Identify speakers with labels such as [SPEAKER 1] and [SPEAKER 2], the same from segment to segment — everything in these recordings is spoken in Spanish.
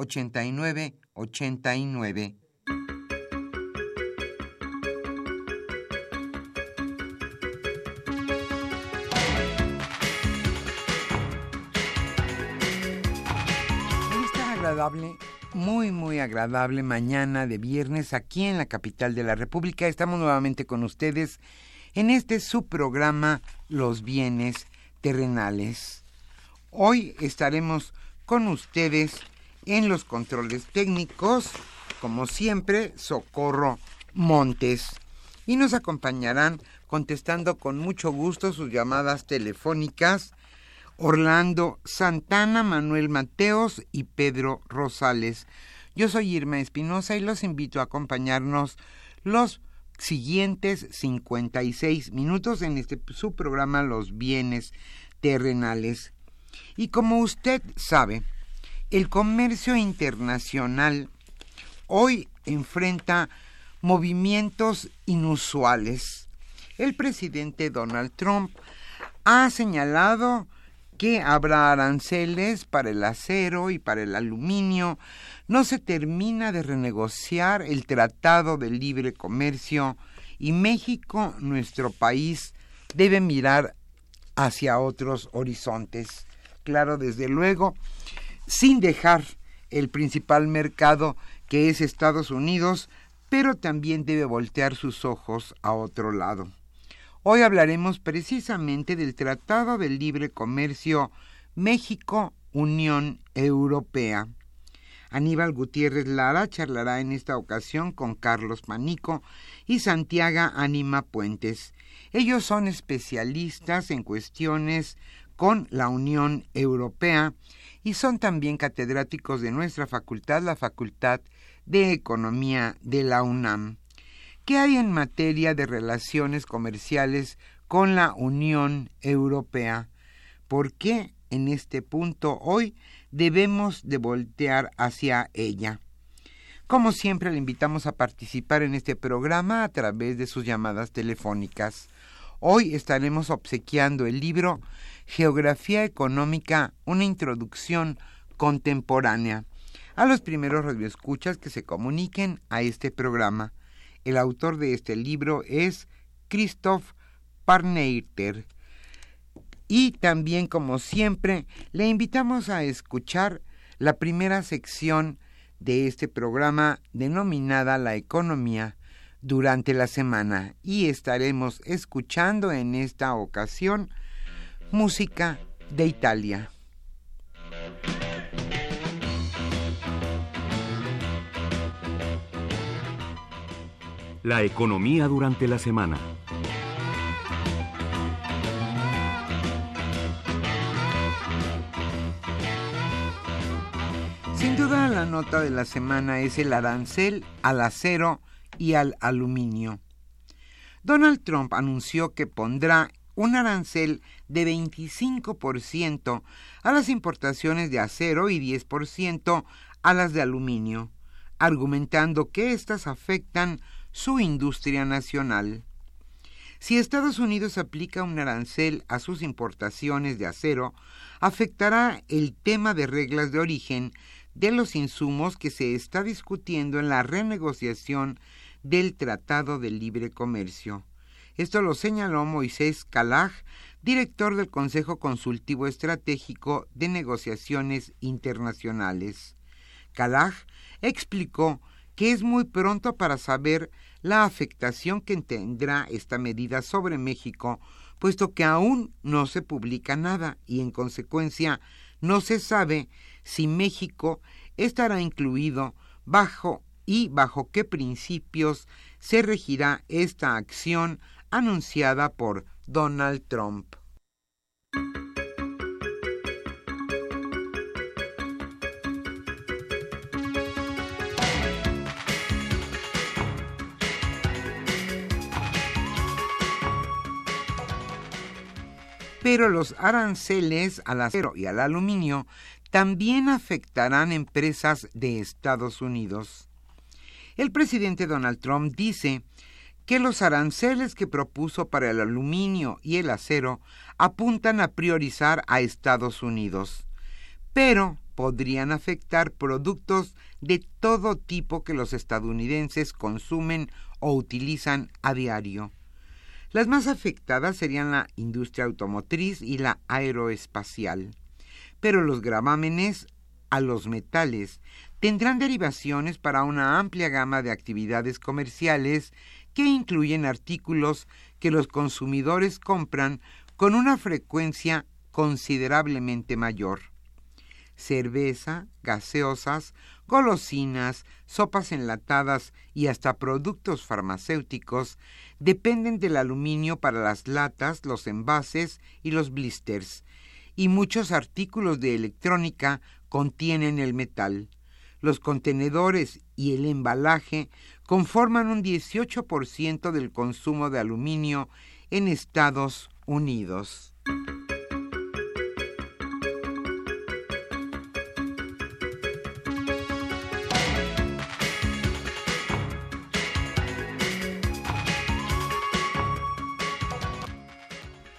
[SPEAKER 1] 89 89. Esta agradable, muy, muy agradable mañana de viernes aquí en la capital de la República. Estamos nuevamente con ustedes en este subprograma Los bienes terrenales. Hoy estaremos con ustedes en los controles técnicos, como siempre, Socorro Montes. Y nos acompañarán contestando con mucho gusto sus llamadas telefónicas Orlando Santana, Manuel Mateos y Pedro Rosales. Yo soy Irma Espinosa y los invito a acompañarnos los siguientes 56 minutos en este su programa Los bienes terrenales. Y como usted sabe, el comercio internacional hoy enfrenta movimientos inusuales. El presidente Donald Trump ha señalado que habrá aranceles para el acero y para el aluminio. No se termina de renegociar el Tratado de Libre Comercio y México, nuestro país, debe mirar hacia otros horizontes. Claro, desde luego, sin dejar el principal mercado que es Estados Unidos, pero también debe voltear sus ojos a otro lado. Hoy hablaremos precisamente del Tratado de Libre Comercio México-Unión Europea. Aníbal Gutiérrez Lara charlará en esta ocasión con Carlos Manico y Santiago Ánima Puentes. Ellos son especialistas en cuestiones con la Unión Europea y son también catedráticos de nuestra facultad, la Facultad de Economía de la UNAM. ¿Qué hay en materia de relaciones comerciales con la Unión Europea? ¿Por qué en este punto hoy debemos de voltear hacia ella? Como siempre, le invitamos a participar en este programa a través de sus llamadas telefónicas. Hoy estaremos obsequiando el libro Geografía Económica, una introducción contemporánea. A los primeros radioescuchas que se comuniquen a este programa. El autor de este libro es Christoph Parneiter. Y también, como siempre, le invitamos a escuchar la primera sección de este programa denominada La Economía durante la semana y estaremos escuchando en esta ocasión música de Italia.
[SPEAKER 2] La economía durante la semana.
[SPEAKER 1] Sin duda la nota de la semana es el arancel al acero y al aluminio. Donald Trump anunció que pondrá un arancel de 25% a las importaciones de acero y 10% a las de aluminio, argumentando que éstas afectan su industria nacional. Si Estados Unidos aplica un arancel a sus importaciones de acero, afectará el tema de reglas de origen de los insumos que se está discutiendo en la renegociación del Tratado de Libre Comercio. Esto lo señaló Moisés Kalaj, director del Consejo Consultivo Estratégico de Negociaciones Internacionales. Kalaj explicó que es muy pronto para saber la afectación que tendrá esta medida sobre México, puesto que aún no se publica nada y en consecuencia no se sabe si México estará incluido bajo y bajo qué principios se regirá esta acción anunciada por Donald Trump. Pero los aranceles al acero y al aluminio también afectarán empresas de Estados Unidos. El presidente Donald Trump dice que los aranceles que propuso para el aluminio y el acero apuntan a priorizar a Estados Unidos, pero podrían afectar productos de todo tipo que los estadounidenses consumen o utilizan a diario. Las más afectadas serían la industria automotriz y la aeroespacial, pero los gravámenes a los metales tendrán derivaciones para una amplia gama de actividades comerciales que incluyen artículos que los consumidores compran con una frecuencia considerablemente mayor. Cerveza, gaseosas, golosinas, sopas enlatadas y hasta productos farmacéuticos dependen del aluminio para las latas, los envases y los blisters, y muchos artículos de electrónica contienen el metal. Los contenedores y el embalaje conforman un 18% del consumo de aluminio en Estados Unidos.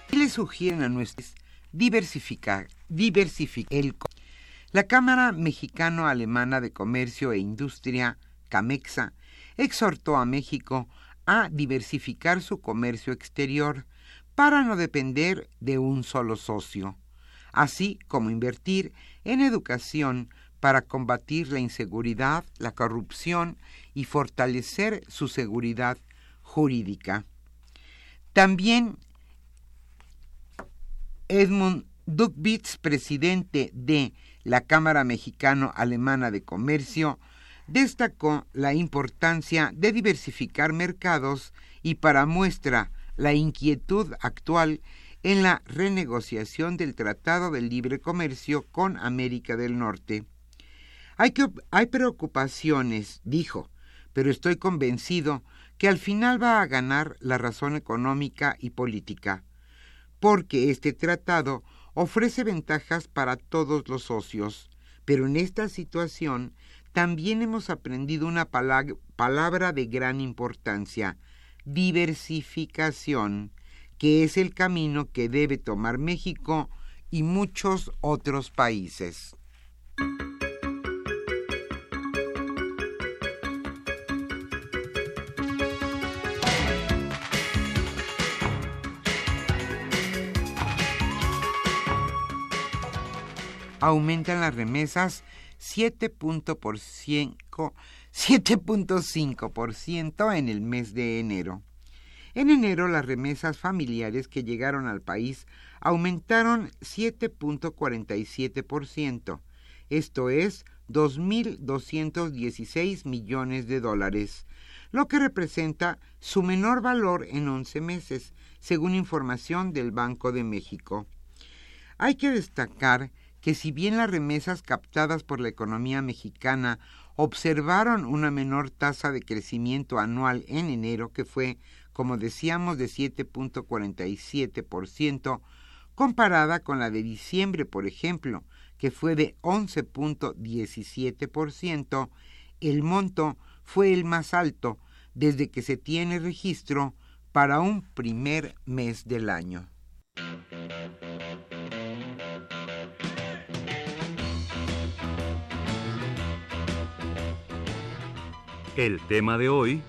[SPEAKER 1] ¿Qué le sugieren a nuestros diversificar, diversificar el la Cámara Mexicano-Alemana de Comercio e Industria, CAMEXA, exhortó a México a diversificar su comercio exterior para no depender de un solo socio, así como invertir en educación para combatir la inseguridad, la corrupción y fortalecer su seguridad jurídica. También Edmund Duckbitz, presidente de la Cámara Mexicano-Alemana de Comercio destacó la importancia de diversificar mercados y para muestra la inquietud actual en la renegociación del Tratado de Libre Comercio con América del Norte. Hay, que, hay preocupaciones, dijo, pero estoy convencido que al final va a ganar la razón económica y política, porque este tratado ofrece ventajas para todos los socios, pero en esta situación también hemos aprendido una palabra de gran importancia, diversificación, que es el camino que debe tomar México y muchos otros países. Aumentan las remesas 7.5% en el mes de enero. En enero las remesas familiares que llegaron al país aumentaron 7.47%, esto es 2.216 millones de dólares, lo que representa su menor valor en 11 meses, según información del Banco de México. Hay que destacar que si bien las remesas captadas por la economía mexicana observaron una menor tasa de crecimiento anual en enero, que fue, como decíamos, de 7.47%, comparada con la de diciembre, por ejemplo, que fue de 11.17%, el monto fue el más alto desde que se tiene registro para un primer mes del año.
[SPEAKER 2] El tema de hoy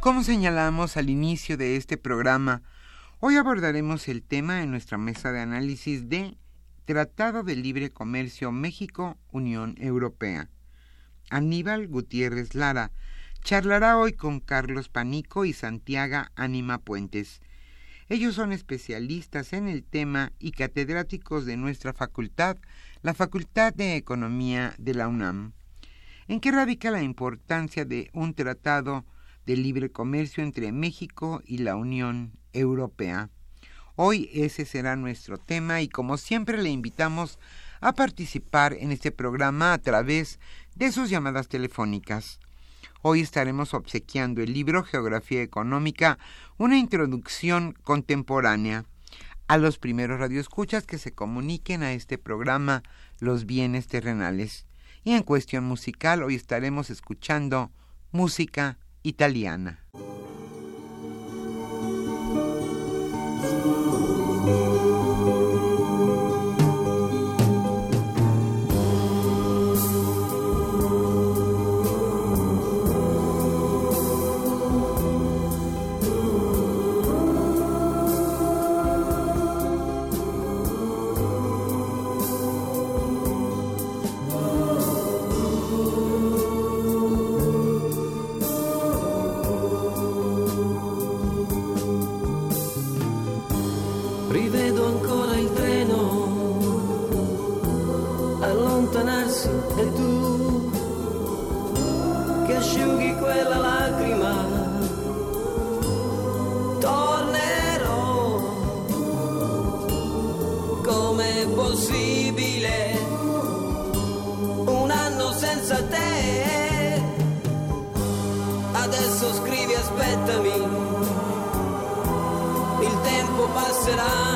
[SPEAKER 1] Como señalamos al inicio de este programa, hoy abordaremos el tema en nuestra mesa de análisis de Tratado de Libre Comercio México-Unión Europea. Aníbal Gutiérrez Lara charlará hoy con Carlos Panico y Santiago Ánima Puentes. Ellos son especialistas en el tema y catedráticos de nuestra facultad, la Facultad de Economía de la UNAM. ¿En qué radica la importancia de un tratado de libre comercio entre México y la Unión Europea. Hoy ese será nuestro tema y como siempre le invitamos a participar en este programa a través de sus llamadas telefónicas. Hoy estaremos obsequiando el libro Geografía Económica, una introducción contemporánea. A los primeros radioescuchas que se comuniquen a este programa Los bienes terrenales. Y en cuestión musical hoy estaremos escuchando música italiana.
[SPEAKER 3] asciughi quella lacrima, tornerò. Com'è possibile un anno senza te? Adesso scrivi, aspettami, il tempo passerà.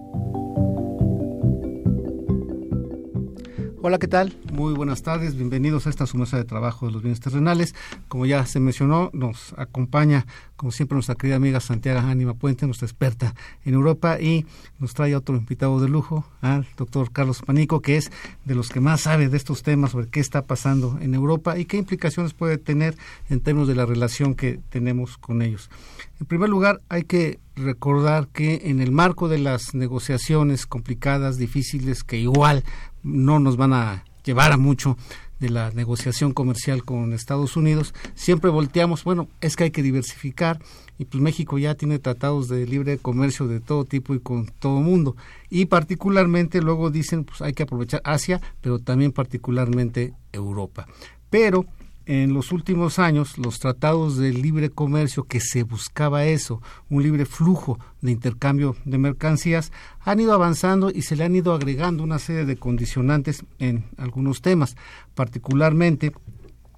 [SPEAKER 4] Hola, ¿qué tal? Muy buenas tardes, bienvenidos a esta su mesa de trabajo de los bienes terrenales. Como ya se mencionó, nos acompaña, como siempre, nuestra querida amiga Santiago Ánima Puente, nuestra experta en Europa, y nos trae otro invitado de lujo, al doctor Carlos Panico, que es de los que más sabe de estos temas, sobre qué está pasando en Europa y qué implicaciones puede tener en términos de la relación que tenemos con ellos. En primer lugar, hay que recordar que en el marco de las negociaciones complicadas, difíciles, que igual no nos van a llevar a mucho de la negociación comercial con Estados Unidos, siempre volteamos, bueno, es que hay que diversificar y pues México ya tiene tratados de libre comercio de todo tipo y con todo mundo y particularmente luego dicen pues hay que aprovechar Asia, pero también particularmente Europa. Pero en los últimos años los tratados de libre comercio que se buscaba eso, un libre flujo de intercambio de mercancías, han ido avanzando y se le han ido agregando una serie de condicionantes en algunos temas, particularmente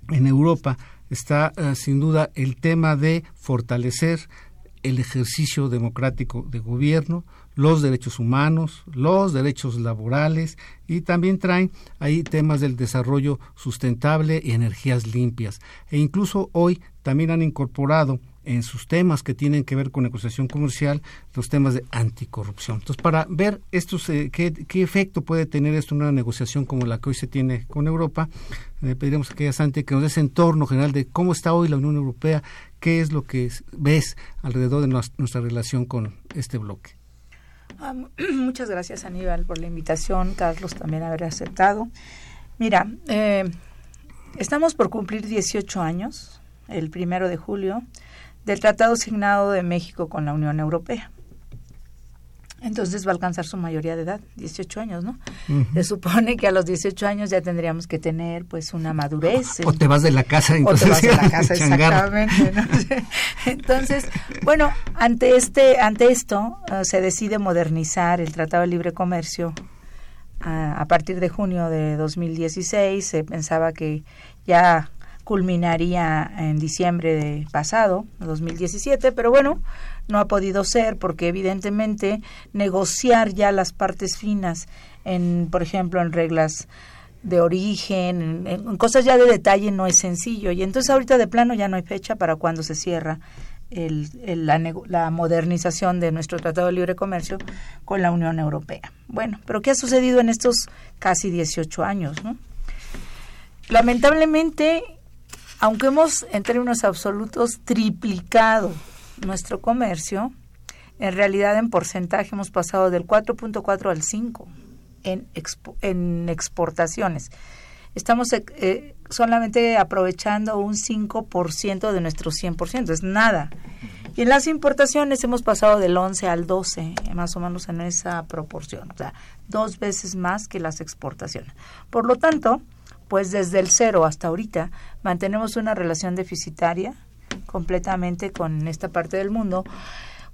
[SPEAKER 4] en Europa está eh, sin duda el tema de fortalecer el ejercicio democrático de gobierno, los derechos humanos, los derechos laborales y también traen ahí temas del desarrollo sustentable y energías limpias. E incluso hoy también han incorporado en sus temas que tienen que ver con negociación comercial los temas de anticorrupción. Entonces, para ver estos, eh, qué, qué, efecto puede tener esto en una negociación como la que hoy se tiene con Europa, le pediremos a aquella Santi que nos dé ese entorno general de cómo está hoy la Unión Europea, qué es lo que ves alrededor de nuestra relación con este bloque.
[SPEAKER 5] Muchas gracias Aníbal por la invitación, Carlos también haber aceptado. Mira, eh, estamos por cumplir 18 años, el primero de julio, del Tratado Signado de México con la Unión Europea entonces va a alcanzar su mayoría de edad, 18 años, ¿no? Se supone que a los 18 años ya tendríamos que tener pues una madurez.
[SPEAKER 4] O, te vas de la casa,
[SPEAKER 5] entonces. O te vas de la casa, exactamente. Entonces, bueno, ante este, ante esto uh, se decide modernizar el Tratado de Libre Comercio uh, a partir de junio de 2016. Se pensaba que ya culminaría en diciembre de pasado, 2017, pero bueno, no ha podido ser porque evidentemente negociar ya las partes finas en, por ejemplo, en reglas de origen, en, cosas ya de detalle no es sencillo y entonces ahorita de plano ya no hay fecha para cuando se cierra el, la, la, modernización de nuestro Tratado de Libre Comercio con la Unión Europea. Bueno, pero ¿qué ha sucedido en estos casi 18 años? Lamentablemente, aunque hemos en términos absolutos triplicado nuestro comercio, en realidad en porcentaje hemos pasado del 4.4 al 5 en, en exportaciones. Estamos eh, eh, solamente aprovechando un 5% de nuestro 100%, es nada. Y en las importaciones hemos pasado del 11 al 12, más o menos en esa proporción, o sea, dos veces más que las exportaciones. Por lo tanto, pues desde el cero hasta ahorita mantenemos una relación deficitaria completamente con esta parte del mundo.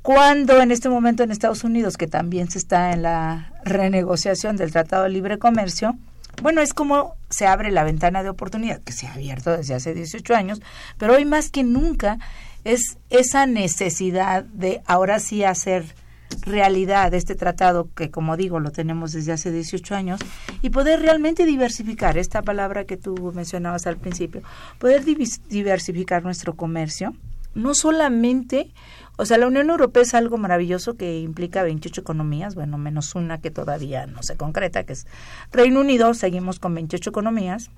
[SPEAKER 5] Cuando en este momento en Estados Unidos, que también se está en la renegociación del Tratado de Libre Comercio, bueno, es como se abre la ventana de oportunidad, que se ha abierto desde hace 18 años, pero hoy más que nunca es esa necesidad de ahora sí hacer realidad este tratado, que como digo, lo tenemos desde hace 18 años, y poder realmente diversificar, esta palabra que tú mencionabas al principio, poder diversificar nuestro comercio, no solamente, o sea, la Unión Europea es algo maravilloso que implica 28 economías, bueno, menos una que todavía no se concreta, que es Reino Unido, seguimos con 28 economías,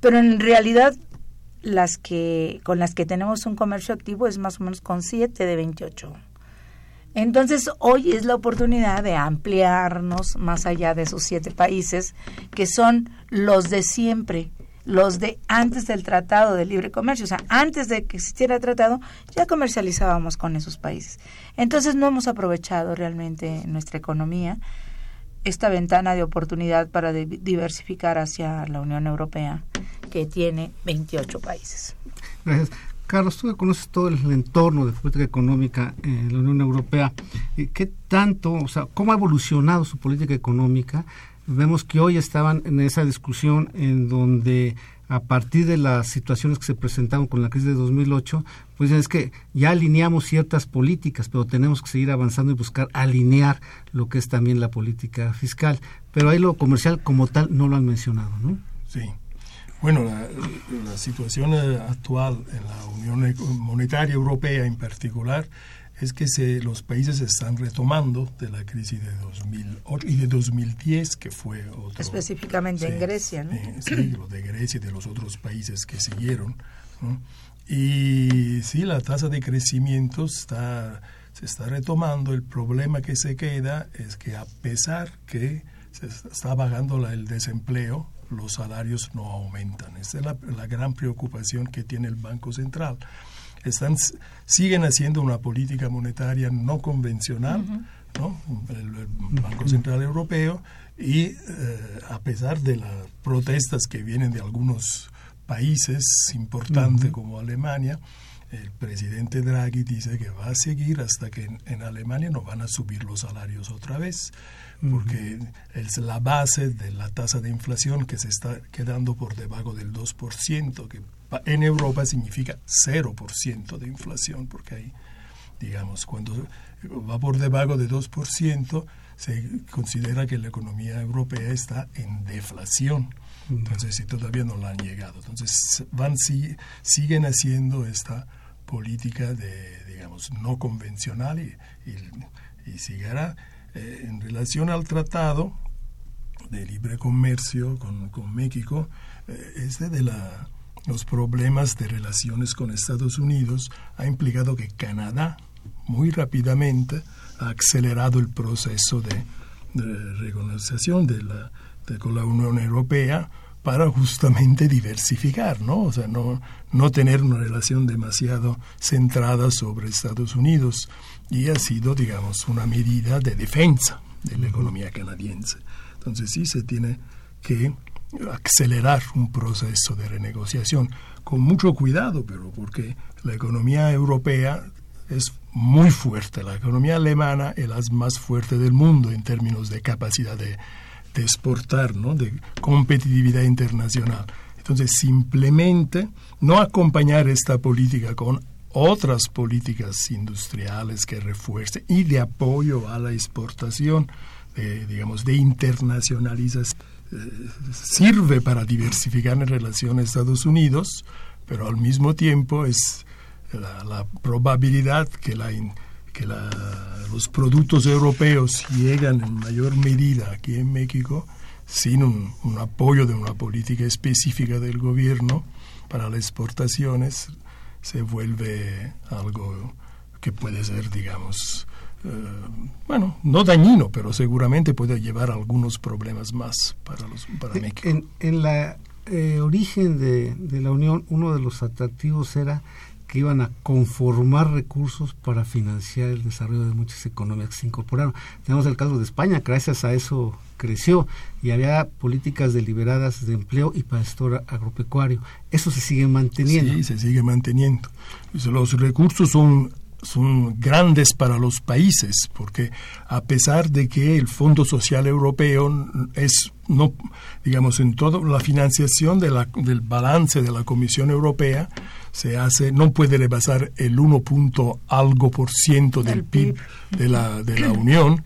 [SPEAKER 5] pero en realidad las que con las que tenemos un comercio activo es más o menos con 7 de 28 entonces, hoy es la oportunidad de ampliarnos más allá de esos siete países, que son los de siempre, los de antes del Tratado de Libre Comercio. O sea, antes de que existiera el tratado, ya comercializábamos con esos países. Entonces, no hemos aprovechado realmente nuestra economía esta ventana de oportunidad para diversificar hacia la Unión Europea, que tiene 28 países.
[SPEAKER 4] Gracias. Carlos, tú que conoces todo el entorno de política económica en la Unión Europea, ¿qué tanto, o sea, cómo ha evolucionado su política económica? Vemos que hoy estaban en esa discusión en donde a partir de las situaciones que se presentaron con la crisis de 2008, pues es que ya alineamos ciertas políticas, pero tenemos que seguir avanzando y buscar alinear lo que es también la política fiscal. Pero ahí lo comercial como tal no lo han mencionado, ¿no?
[SPEAKER 6] Sí. Bueno, la, situación eh, actual en la Unión Monetaria Europea en particular es que se, los países están retomando de la crisis de 2008 y de 2010, que fue otro...
[SPEAKER 5] Específicamente en Grecia, ¿no?
[SPEAKER 6] Eh, sí, lo de Grecia y de los otros países que siguieron. Y sí, la tasa de crecimiento está, se está retomando. El problema que se queda es que a pesar que se está bajando el desempleo, los salarios no aumentan. Esa es la, gran preocupación que tiene el Banco Central. Están, siguen haciendo una política monetaria no convencional, ¿no? El, Banco Central Europeo, y eh, a pesar de las protestas que vienen de algunos países importantes como Alemania, el presidente Draghi dice que va a seguir hasta que en, Alemania no van a subir los salarios otra vez, porque es la base de la tasa de inflación que se está quedando por debajo del 2%, que en Europa significa 0% de inflación, porque ahí, digamos, cuando va por debajo de 2%, se considera que la economía europea está en deflación. Entonces, si todavía no la han llegado. Entonces, van, siguen haciendo esta política de, digamos, no convencional y, y, seguirá eh, en relación al tratado de libre comercio con, México, eh, este de la, los problemas de relaciones con Estados Unidos ha implicado que Canadá muy rápidamente ha acelerado el proceso de, de con la Unión Europea para justamente diversificar, ¿no? O sea, no, no tener una relación demasiado centrada sobre Estados Unidos y ha sido, digamos, una medida de defensa de la economía canadiense. Entonces sí se tiene que acelerar un proceso de renegociación con mucho cuidado, pero porque la economía europea es muy fuerte, la economía alemana es la más fuerte del mundo en términos de capacidad de de exportar, ¿no? de competitividad internacional. Entonces, simplemente no acompañar esta política con otras políticas industriales que refuercen y de apoyo a la exportación, digamos, de internacionalización, eh, sirve para diversificar en relación a Estados Unidos, pero al mismo tiempo es la, la probabilidad que la que los productos europeos llegan en mayor medida aquí en México sin un, apoyo de una política específica del gobierno para las exportaciones, se vuelve algo que puede ser, digamos, eh, bueno, no dañino, pero seguramente puede llevar algunos problemas más para, los, para México.
[SPEAKER 4] En, en la eh, origen de, de, la Unión, uno de los atractivos era que iban a conformar recursos para financiar el desarrollo de muchas economías que se incorporaron. Tenemos el caso de España, gracias a eso creció y había políticas deliberadas de empleo y pastor agropecuario. Eso se sigue manteniendo.
[SPEAKER 6] Sí, se sigue manteniendo. Los recursos son son grandes para los países, porque a pesar de que el Fondo Social Europeo es, no, digamos, en toda la financiación de la, del balance de la Comisión Europea, se hace, no puede rebasar el 1 punto algo por ciento del PIB, de la, de la Unión.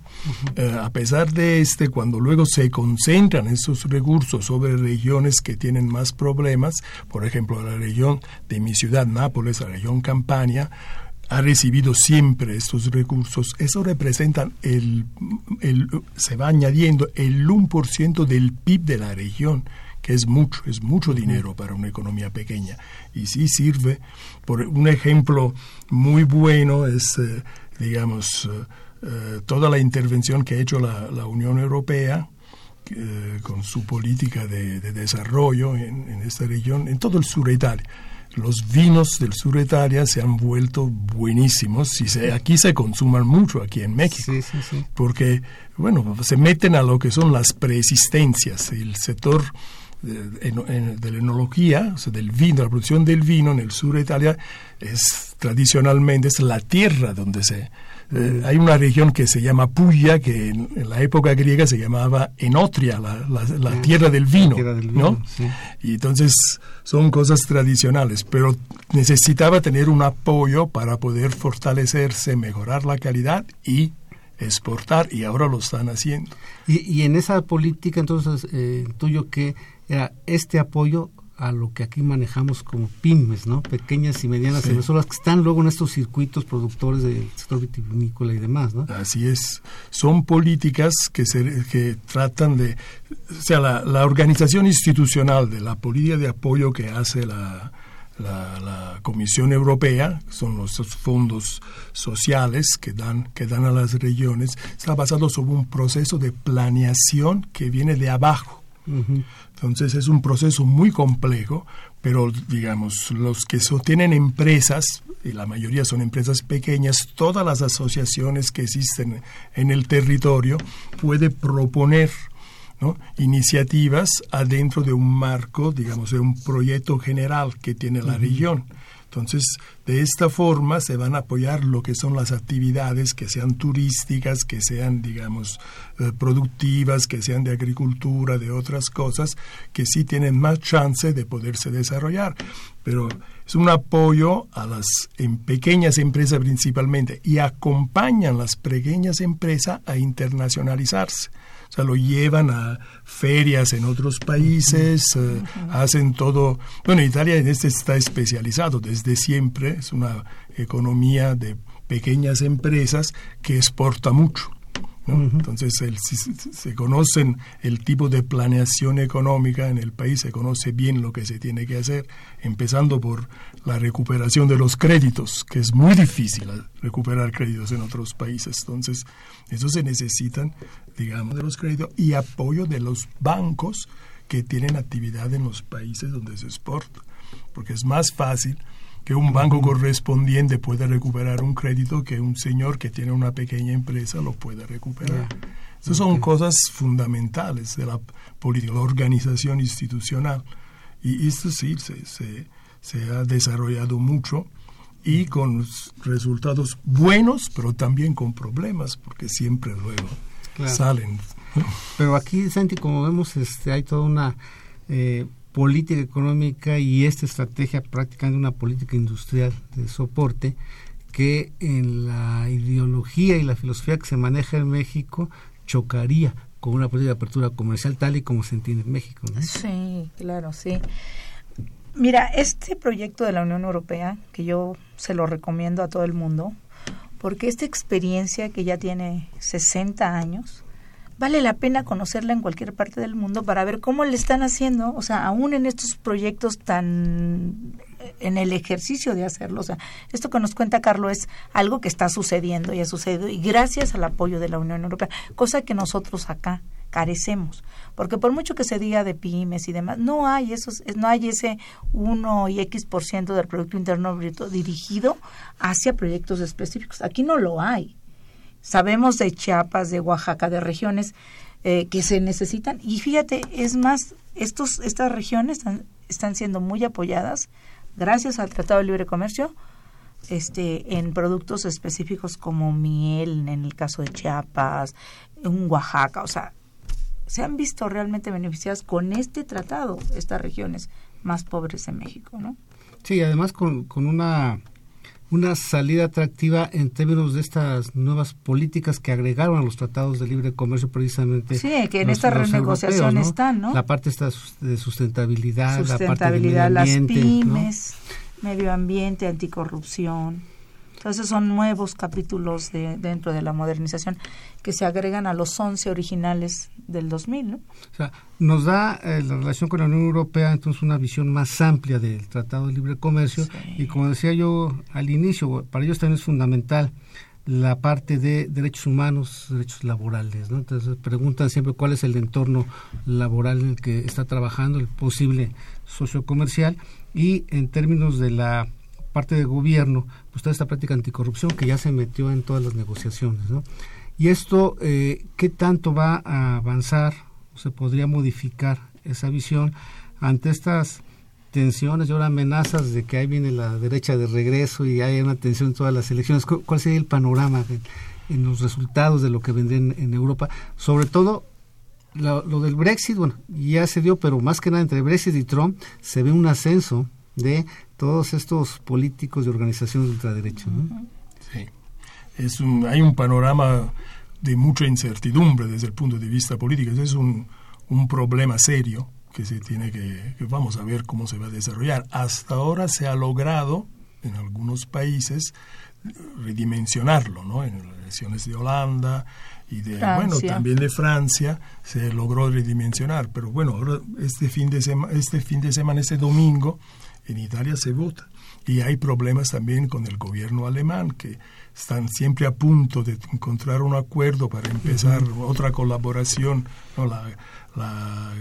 [SPEAKER 6] Eh, a pesar de este, cuando luego se concentran esos recursos sobre regiones que tienen más problemas, por ejemplo, la región de mi ciudad, Nápoles, la región Campania, ha recibido siempre estos recursos, eso representa el, el se va añadiendo el 1% del PIB de la región, que es mucho, es mucho dinero para una economía pequeña. Y sí sirve, por un ejemplo muy bueno es, eh, digamos, eh, eh, toda la intervención que ha hecho la, la Unión Europea, con su política de, desarrollo en, en, esta región, en todo el sur de Italia. Los vinos del sur de Italia se han vuelto buenísimos y se, aquí se consuman mucho, aquí en México, porque, bueno, se meten a lo que son las preexistencias, el sector de, de la enología, o sea, del vino, la producción del vino en el sur de Italia es tradicionalmente es la tierra donde se, eh, hay una región que se llama Puglia, que en, la época griega se llamaba Enotria, la, tierra del vino, ¿no? Y entonces son cosas tradicionales, pero necesitaba tener un apoyo para poder fortalecerse, mejorar la calidad y exportar, y ahora lo están haciendo.
[SPEAKER 4] Y, en esa política, entonces, eh, tuyo, que era este apoyo a lo que aquí manejamos como pymes, ¿no? Pequeñas y medianas sí. que están luego en estos circuitos productores del sector vitivinícola y demás, ¿no?
[SPEAKER 6] Así es. Son políticas que, se, que tratan de... O sea, la, la organización institucional de la política de apoyo que hace la, la, la, Comisión Europea, son los fondos sociales que dan, que dan a las regiones, está basado sobre un proceso de planeación que viene de abajo Entonces es un proceso muy complejo, pero digamos, los que tienen empresas, y la mayoría son empresas pequeñas, todas las asociaciones que existen en el territorio puede proponer iniciativas adentro de un marco, digamos, de un proyecto general que tiene la región. Entonces, de esta forma se van a apoyar lo que son las actividades que sean turísticas, que sean, digamos, eh, productivas, que sean de agricultura, de otras cosas, que sí tienen más chance de poderse desarrollar. Pero es un apoyo a las en pequeñas empresas principalmente y acompañan las pequeñas empresas a internacionalizarse. O sea, lo llevan a ferias en otros países, eh, hacen todo. Bueno, Italia en este está especializado desde siempre, es una economía de pequeñas empresas que exporta mucho. Entonces, se conocen el tipo de planeación económica en el país, se conoce bien lo que se tiene que hacer, empezando por la recuperación de los créditos, que es muy difícil recuperar créditos en otros países. Entonces, eso se necesitan, digamos, de los créditos y apoyo de los bancos que tienen actividad en los países donde se exporta, porque es más fácil que un banco correspondiente pueda recuperar un crédito que un señor que tiene una pequeña empresa lo pueda recuperar. Esas son cosas fundamentales de la política, la organización institucional. Y esto sí se, se, se ha desarrollado mucho y con resultados buenos, pero también con problemas, porque siempre luego salen.
[SPEAKER 4] Pero aquí, Santi, como vemos, este, hay toda una eh, política económica y esta estrategia prácticamente una política industrial de soporte que en la ideología y la filosofía que se maneja en México chocaría con una política de apertura comercial tal y como se entiende en México.
[SPEAKER 5] Sí, claro, sí. Mira, este proyecto de la Unión Europea, que yo se lo recomiendo a todo el mundo, porque esta experiencia que ya tiene 60 años, vale la pena conocerla en cualquier parte del mundo para ver cómo le están haciendo, o sea, aún en estos proyectos tan en el ejercicio de hacerlo. O sea, esto que nos cuenta Carlos es algo que está sucediendo y ha sucedido y gracias al apoyo de la Unión Europea, cosa que nosotros acá carecemos, porque por mucho que se diga de pymes y demás, no hay esos, no hay ese 1 y X por ciento del Producto Interno Bruto dirigido hacia proyectos específicos. Aquí no lo hay. Sabemos de Chiapas, de Oaxaca, de regiones eh, que se necesitan. Y fíjate, es más, estos, estas regiones están, siendo muy apoyadas gracias al Tratado de Libre Comercio este, en productos específicos como miel, en el caso de Chiapas, en Oaxaca, o sea, se han visto realmente beneficiadas con este tratado estas regiones más pobres de México, ¿no?
[SPEAKER 4] Sí, además con, con una una salida atractiva en términos de estas nuevas políticas que agregaron a los tratados de libre comercio precisamente.
[SPEAKER 5] Sí, que en esta renegociación están, ¿no?
[SPEAKER 4] La parte está de sustentabilidad,
[SPEAKER 5] sustentabilidad la parte de medio ambiente, las pymes, medio ambiente, anticorrupción. Entonces son nuevos capítulos de, dentro de la modernización que se agregan a los 11 originales del 2000. ¿no?
[SPEAKER 4] O sea, nos da eh, la relación con la Unión Europea entonces una visión más amplia del Tratado de Libre Comercio y como decía yo al inicio, para ellos también es fundamental la parte de derechos humanos, derechos laborales, ¿no? Entonces preguntan siempre cuál es el entorno laboral en el que está trabajando el posible socio comercial y en términos de la parte del gobierno, pues toda esta práctica anticorrupción que ya se metió en todas las negociaciones, ¿no? Y esto, eh, ¿qué tanto va a avanzar o se podría modificar esa visión ante estas tensiones y ahora amenazas de que ahí viene la derecha de regreso y hay una tensión en todas las elecciones? ¿Cuál sería el panorama en, los resultados de lo que vendría en, Europa? Sobre todo lo, del Brexit, bueno, ya se dio, pero más que nada entre Brexit y Trump se ve un ascenso de todos estos políticos de organizaciones de ultraderecha.
[SPEAKER 6] Sí, es un, hay un panorama de mucha incertidumbre desde el punto de vista político. Ese es un, un problema serio que se tiene que, que, vamos a ver cómo se va a desarrollar. Hasta ahora se ha logrado en algunos países redimensionarlo, ¿no? En las elecciones de Holanda y de bueno también de Francia se logró redimensionar, pero bueno ahora este fin de semana este fin de semana este domingo en Italia se vota. Y hay problemas también con el gobierno alemán, que están siempre a punto de encontrar un acuerdo para empezar otra colaboración, ¿no? la, la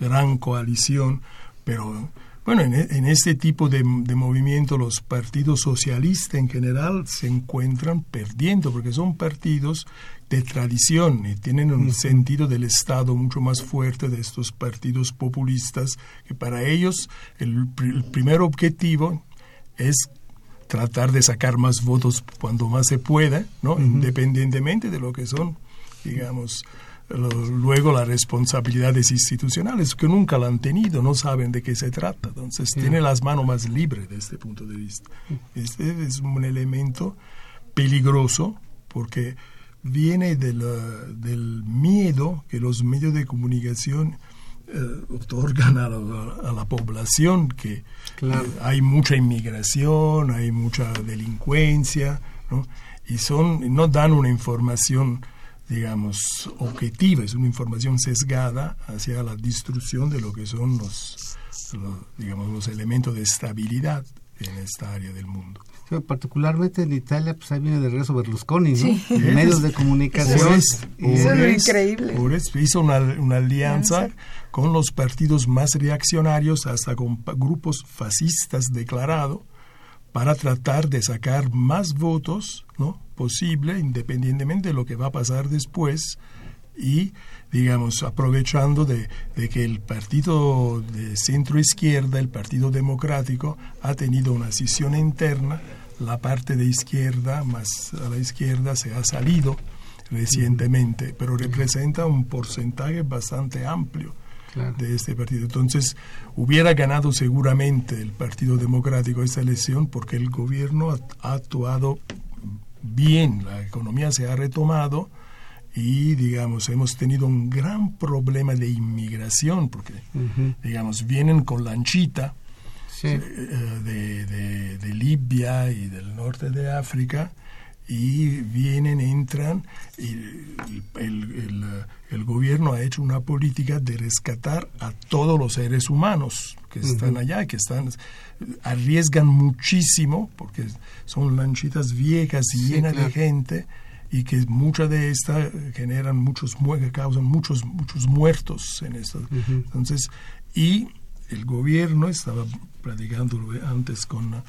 [SPEAKER 6] gran coalición, pero bueno, en, en este tipo de, de, movimiento los partidos socialistas en general se encuentran perdiendo porque son partidos de tradición y tienen un sentido del Estado mucho más fuerte de estos partidos populistas que para ellos el, el primer objetivo es tratar de sacar más votos cuando más se pueda, ¿no? Independientemente de lo que son, digamos, luego las responsabilidades institucionales que nunca la han tenido, no saben de qué se trata, entonces tiene las manos más libres de este punto de vista. Este es un elemento peligroso porque viene del, del miedo que los medios de comunicación eh, otorgan a la, a la, población que claro. eh, hay mucha inmigración, hay mucha delincuencia, ¿no? y son no dan una información digamos, objetiva, es una información sesgada hacia la destrucción de lo que son los, los, digamos, los elementos de estabilidad en esta área del mundo.
[SPEAKER 4] Sí, particularmente en Italia, pues ahí viene de regreso Berlusconi, ¿no? Sí. Medios de comunicación.
[SPEAKER 5] Eso es, es increíble.
[SPEAKER 6] Por eso hizo una, una alianza con los partidos más reaccionarios, hasta con grupos fascistas declarados, para tratar de sacar más votos, ¿no? posible, independientemente de lo que va a pasar después, y, digamos, aprovechando de, de, que el partido de centro izquierda, el Partido Democrático, ha tenido una decisión interna, la parte de izquierda, más a la izquierda, se ha salido recientemente, pero representa un porcentaje bastante amplio claro. de este partido. Entonces, hubiera ganado seguramente el Partido Democrático esta elección porque el gobierno ha, ha actuado bien, la economía se ha retomado y, digamos, hemos tenido un gran problema de inmigración, porque, uh -huh. digamos, vienen con lanchita sí. eh, de, de, de, Libia y del norte de África y vienen, entran, y el, el, el, el, gobierno ha hecho una política de rescatar a todos los seres humanos que están uh -huh. allá, que están arriesgan muchísimo porque son lanchitas viejas y sí, llenas claro. de gente y que muchas de estas generan muchos causan muchos muchos muertos en esto uh -huh. entonces y el gobierno estaba platicando antes con uh,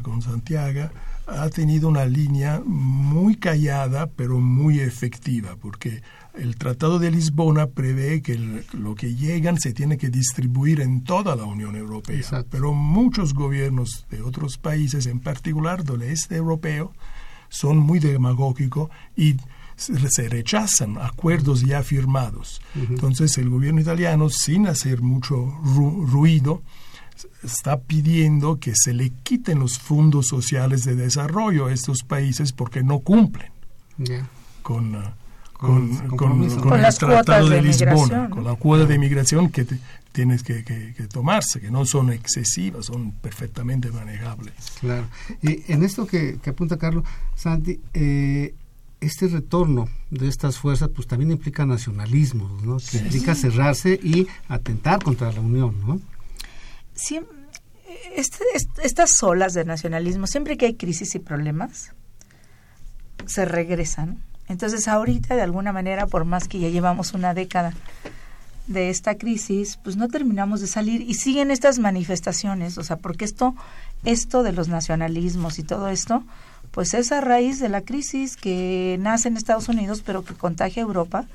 [SPEAKER 6] con Santiago ha tenido una línea muy callada pero muy efectiva porque el Tratado de Lisbona prevé que el, lo que llegan se tiene que distribuir en toda la Unión Europea, Exacto. pero muchos gobiernos de otros países, en particular del este europeo, son muy demagógicos y se rechazan acuerdos ya firmados. Uh -huh. Entonces el gobierno italiano, sin hacer mucho ru ruido, está pidiendo que se le quiten los fondos sociales de desarrollo a estos países porque no cumplen yeah. con... Con, con, con, con el Tratado de, de Lisbona, con la cuota de migración que te, tienes que, que, que, tomarse, que no son excesivas, son perfectamente manejables.
[SPEAKER 4] Claro. Y en esto que, apunta Carlos, Santi, eh, este retorno de estas fuerzas pues también implica nacionalismo, ¿no? Que sí. implica cerrarse y atentar contra la Unión, ¿no?
[SPEAKER 5] Sí, este, este, estas olas de nacionalismo, siempre que hay crisis y problemas, se regresan entonces ahorita de alguna manera, por más que ya llevamos una década de esta crisis, pues no terminamos de salir y siguen estas manifestaciones, o sea, porque esto, esto de los nacionalismos y todo esto, pues es a raíz de la crisis que nace en Estados Unidos, pero que contagia a Europa,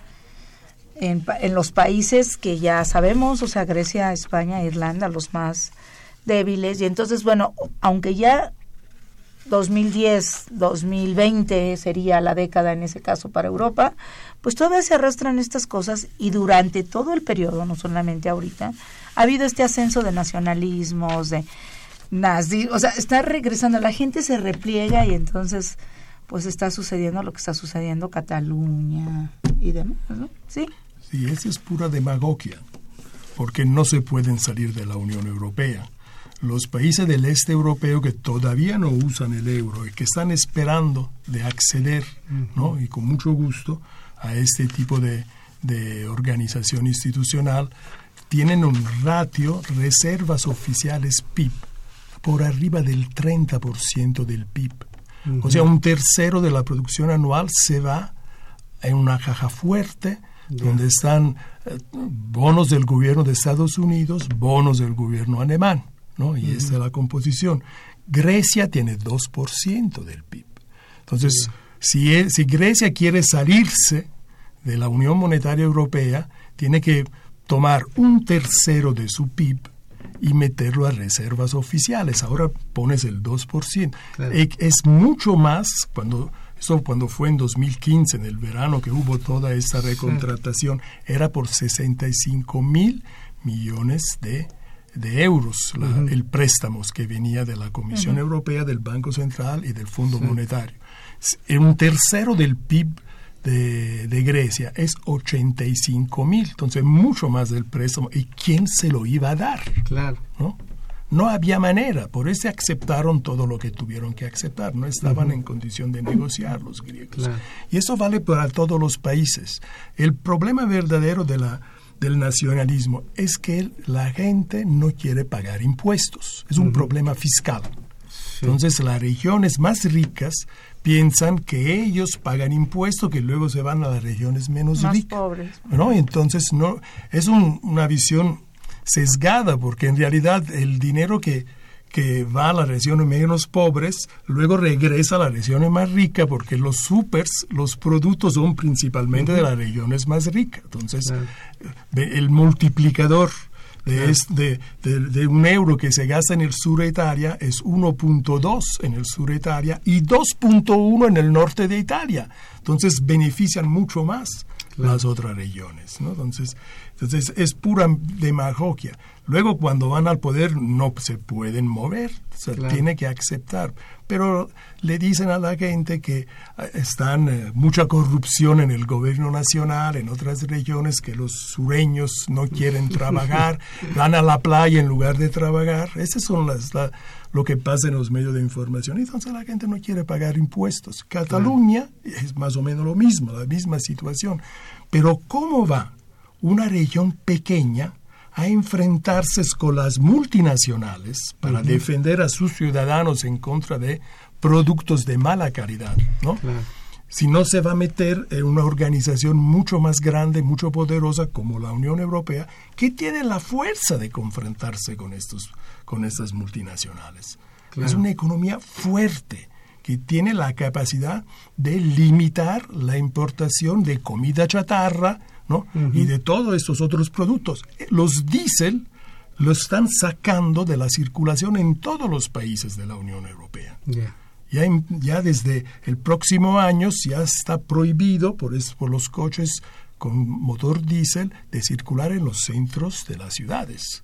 [SPEAKER 5] en, en los países que ya sabemos, o sea, Grecia, España, Irlanda, los más débiles, y entonces, bueno, aunque ya 2010, 2020 sería la década en ese caso para Europa, pues todavía se arrastran estas cosas y durante todo el periodo, no solamente ahorita, ha habido este ascenso de nacionalismos, de nazi, o sea, está regresando, la gente se repliega y entonces pues está sucediendo lo que está sucediendo Cataluña y demás, ¿no? Sí.
[SPEAKER 6] Sí, eso es pura demagogia, porque no se pueden salir de la Unión Europea los países del este europeo que todavía no usan el euro y que están esperando de acceder, ¿no? y con mucho gusto, a este tipo de, de organización institucional, tienen un ratio reservas oficiales PIB por arriba del 30% del PIB. O sea, un tercero de la producción anual se va en una caja fuerte donde están eh, bonos del gobierno de Estados Unidos, bonos del gobierno alemán, ¿no? Y esta es la composición. Grecia tiene 2% del PIB. Entonces, si, e, si Grecia quiere salirse de la Unión Monetaria Europea, tiene que tomar un tercero de su PIB y meterlo a reservas oficiales. Ahora pones el 2%. E, es mucho más cuando eso cuando fue en 2015, en el verano que hubo toda esta recontratación, era por 65 mil millones de, euros el préstamo que venía de la Comisión Europea, del Banco Central y del Fondo Monetario. Un tercero del PIB de, de, Grecia es 85 mil, entonces mucho más del préstamo. ¿Y quién se lo iba a dar?
[SPEAKER 4] Claro.
[SPEAKER 6] ¿no? no había manera, por eso aceptaron todo lo que tuvieron que aceptar, no estaban en condición de negociar los griegos. Y eso vale para todos los países. El problema verdadero de la, del nacionalismo es que la gente no quiere pagar impuestos, es un problema fiscal. Entonces las regiones más ricas piensan que ellos pagan impuestos que luego se van a las regiones menos
[SPEAKER 5] más
[SPEAKER 6] ricas.
[SPEAKER 5] pobres.
[SPEAKER 6] ¿no? Entonces no es una visión sesgada porque en realidad el dinero que, que va a las regiones menos pobres, luego regresa a las regiones más ricas porque los supers, los productos son principalmente de las regiones más ricas. Entonces, el multiplicador de, de, un euro que se gasta en el sur de Italia es 1.2 en el sur de Italia y 2.1 en el norte de Italia. Entonces benefician mucho más las otras regiones. ¿no? Entonces, entonces es pura demagogia. Luego cuando van al poder no se pueden mover, se tiene que aceptar. Pero le dicen a la gente que eh, están eh, mucha corrupción en el gobierno nacional, en otras regiones, que los sureños no quieren trabajar, van a la playa en lugar de trabajar. Ese son las, lo que pasa en los medios de información. Entonces la gente no quiere pagar impuestos. Cataluña es más o menos lo mismo, la misma situación. Pero ¿cómo va una región pequeña a enfrentarse con las multinacionales para defender a sus ciudadanos en contra de productos de mala calidad, ¿no? Si no se va a meter en una organización mucho más grande, mucho poderosa como la Unión Europea, que tiene la fuerza de confrontarse con estos, con estas multinacionales. Es una economía fuerte que tiene la capacidad de limitar la importación de comida chatarra, y de todos estos otros productos. Los diésel lo están sacando de la circulación en todos los países de la Unión Europea. Ya, ya, desde el próximo año ya está prohibido por, por los coches con motor diésel de circular en los centros de las ciudades.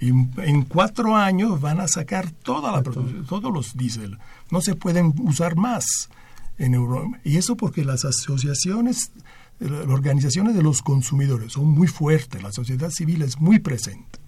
[SPEAKER 6] Y en cuatro años van a sacar toda la todos los diésel. No se pueden usar más en Europa. Y eso porque las asociaciones las organizaciones de los consumidores son muy fuertes, la sociedad civil es muy presente.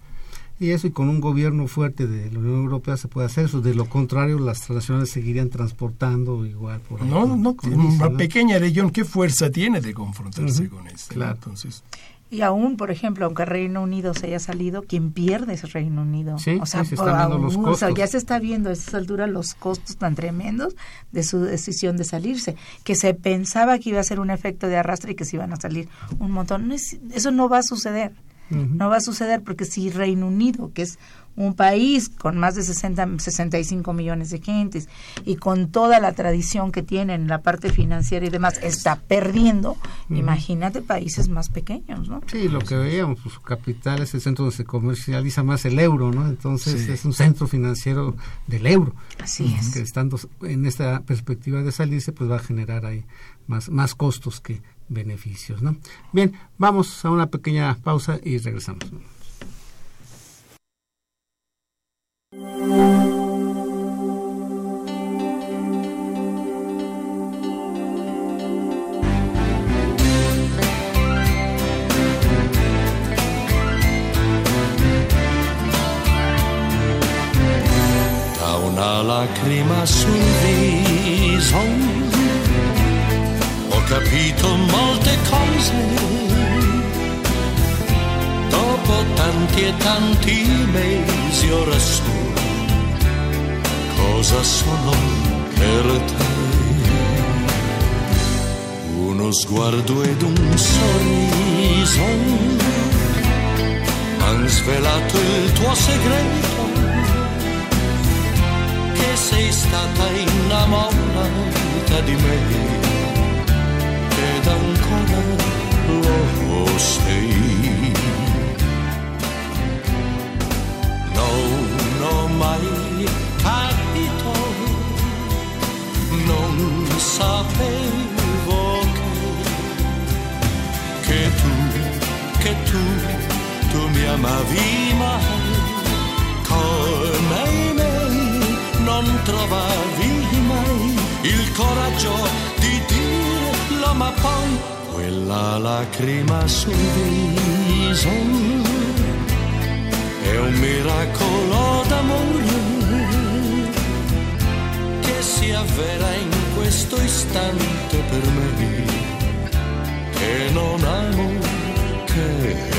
[SPEAKER 4] Y eso y con un gobierno fuerte de la Unión Europea se puede hacer eso. De lo contrario, las transnacionales seguirían transportando igual por
[SPEAKER 6] No, no, una pequeña región, ¿qué fuerza tiene de confrontarse con esto?
[SPEAKER 4] Claro.
[SPEAKER 6] Entonces,
[SPEAKER 5] y aún, por ejemplo, aunque Reino Unido se haya salido, quien pierde es Reino Unido.
[SPEAKER 4] Sí, o sea, se están viendo los costos. O sea,
[SPEAKER 5] ya se está viendo a estas alturas los costos tan tremendos de su decisión de salirse, que se pensaba que iba a ser un efecto de arrastre y que se iban a salir un montón. eso no va a suceder. No va a suceder porque si Reino Unido, que es un país con más de 60, 65 millones de gentes y con toda la tradición que tiene en la parte financiera y demás, está perdiendo, imagínate países más pequeños, ¿no?
[SPEAKER 4] Sí, lo que veíamos, pues, su capital es el centro donde se comercializa más el euro, ¿no? Entonces es un centro financiero del euro.
[SPEAKER 5] Así es.
[SPEAKER 4] Que estando en esta perspectiva de salirse, pues va a generar ahí más, más costos que beneficios, ¿no? Bien, vamos a una pequeña pausa y regresamos.
[SPEAKER 7] Da una lacrima sul viso capito molte cose dopo tanti e tanti mesi ora sono cosa solo per te. Uno sguardo ed un sorriso han svelato il tuo segreto, che sei stata innamorata di me だからローステイ脳の舞いたいとノンサペイをけけとけととみゃまびまこない non trovavi mai il coraggio di dire ma poi quella lacrima sul viso è un miracolo d'amore che si avvera in questo istante per me. Che non amo che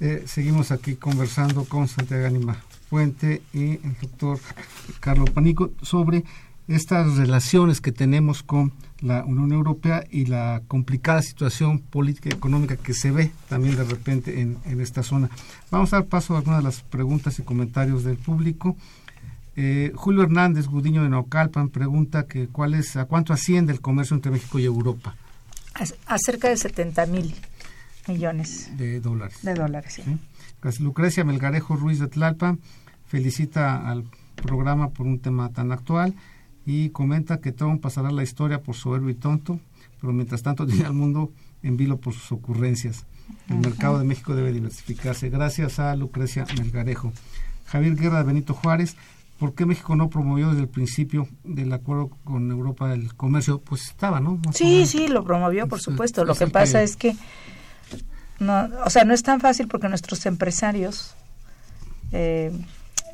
[SPEAKER 4] Eh, seguimos aquí conversando con Santiago Anima Puente y el doctor Carlos Panico sobre estas relaciones que tenemos con la Unión Europea y la complicada situación política y económica que se ve también de repente en, esta zona. Vamos a dar paso a algunas de las preguntas y comentarios del público. Eh, Julio Hernández Gudiño de Naucalpan pregunta que cuál es, a cuánto asciende el comercio entre México y Europa
[SPEAKER 5] A cerca de 70 mil millones
[SPEAKER 4] de dólares.
[SPEAKER 5] de dólares. sí.
[SPEAKER 4] Gracias. Lucrecia Melgarejo Ruiz de Tlalpan felicita al programa por un tema tan actual y comenta que Trump pasará la historia por soberbio y tonto, pero mientras tanto tiene al mundo en vilo por sus ocurrencias. El mercado de México debe diversificarse. Gracias a Lucrecia Melgarejo. Javier Guerra de Benito Juárez, ¿por qué México no promovió desde el principio del acuerdo con Europa el comercio? Pues estaba, ¿no? Más
[SPEAKER 5] Sí, sí, lo promovió, por
[SPEAKER 4] Es-
[SPEAKER 5] supuesto. Lo que pasa es que, no, o sea, no es tan fácil porque nuestros empresarios eh,